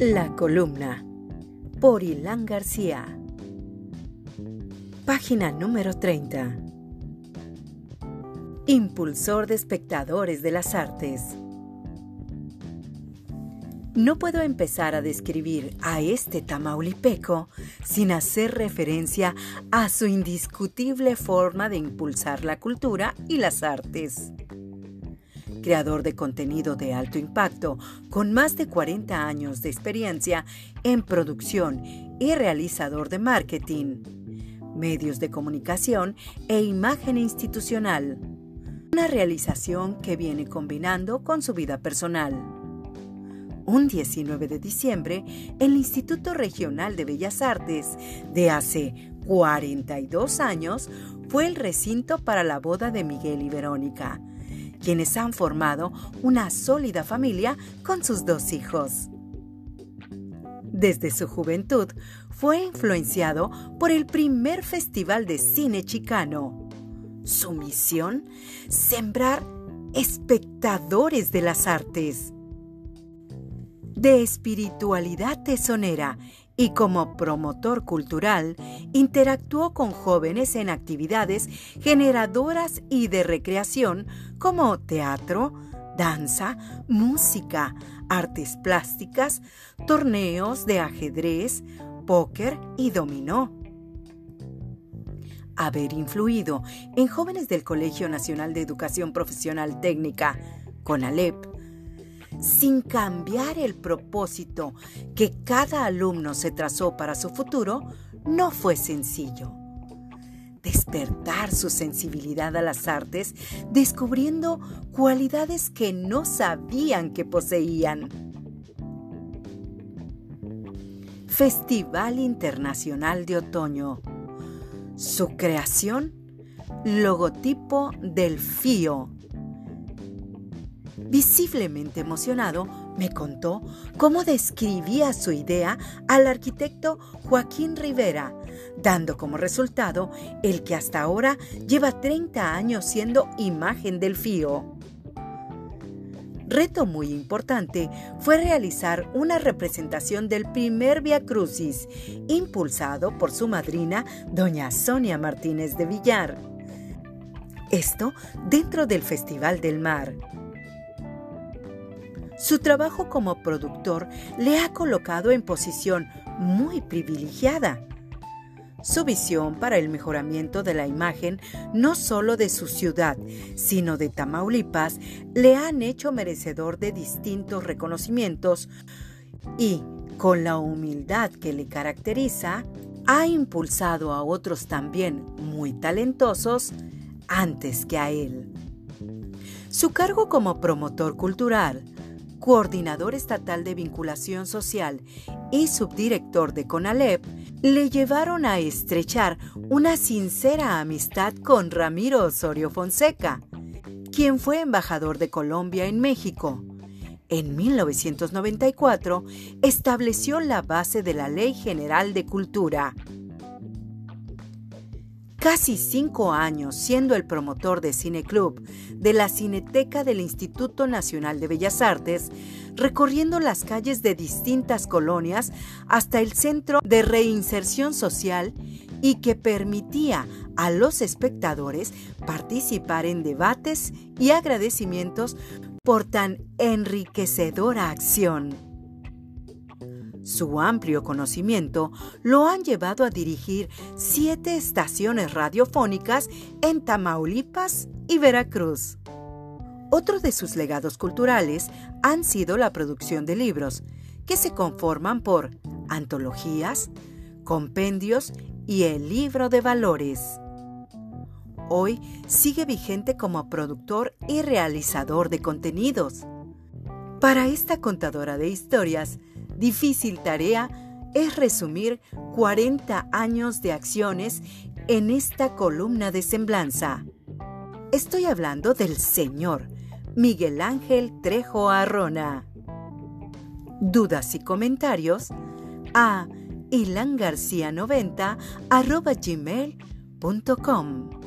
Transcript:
La columna por Ilán García. Página número 30. Impulsor de espectadores de las artes. No puedo empezar a describir a este tamaulipeco sin hacer referencia a su indiscutible forma de impulsar la cultura y las artes creador de contenido de alto impacto, con más de 40 años de experiencia en producción y realizador de marketing, medios de comunicación e imagen institucional. Una realización que viene combinando con su vida personal. Un 19 de diciembre, el Instituto Regional de Bellas Artes, de hace 42 años, fue el recinto para la boda de Miguel y Verónica, quienes han formado una sólida familia con sus dos hijos. Desde su juventud fue influenciado por el primer festival de cine chicano. Su misión, sembrar espectadores de las artes. De espiritualidad tesonera y como promotor cultural interactuó con jóvenes en actividades generadoras y de recreación como teatro, danza, música, artes plásticas, torneos de ajedrez, póker y dominó. Haber influido en jóvenes del Colegio Nacional de Educación Profesional Técnica, CONALEP, sin cambiar el propósito que cada alumno se trazó para su futuro, no fue sencillo. Despertar su sensibilidad a las artes, descubriendo cualidades que no sabían que poseían. Festival Internacional de Otoño. Su creación, logotipo del FIO, Visiblemente emocionado, me contó cómo describía su idea al arquitecto Joaquín Rivera, dando como resultado el que hasta ahora lleva 30 años siendo imagen del FIO. Reto muy importante fue realizar una representación del primer Via Crucis, impulsado por su madrina, doña Sonia Martínez de Villar. Esto dentro del Festival del Mar. Su trabajo como productor le ha colocado en posición muy privilegiada. Su visión para el mejoramiento de la imagen no solo de su ciudad, sino de Tamaulipas, le han hecho merecedor de distintos reconocimientos y, con la humildad que le caracteriza, ha impulsado a otros también muy talentosos antes que a él. Su cargo como promotor cultural, coordinador estatal de vinculación social y subdirector de CONALEP, le llevaron a estrechar una sincera amistad con Ramiro Osorio Fonseca, quien fue embajador de Colombia en México. En 1994 estableció la base de la Ley General de Cultura. Casi cinco años siendo el promotor de Cine Club de la Cineteca del Instituto Nacional de Bellas Artes, recorriendo las calles de distintas colonias hasta el Centro de Reinserción Social y que permitía a los espectadores participar en debates y agradecimientos por tan enriquecedora acción. Su amplio conocimiento lo han llevado a dirigir siete estaciones radiofónicas en Tamaulipas y Veracruz. Otro de sus legados culturales han sido la producción de libros, que se conforman por antologías, compendios y el libro de valores. Hoy sigue vigente como productor y realizador de contenidos. Para esta contadora de historias, difícil tarea es resumir 40 años de acciones en esta columna de semblanza. Estoy hablando del señor Miguel Ángel Trejo Arrona. Dudas y comentarios a ilangarcia90 gmail.com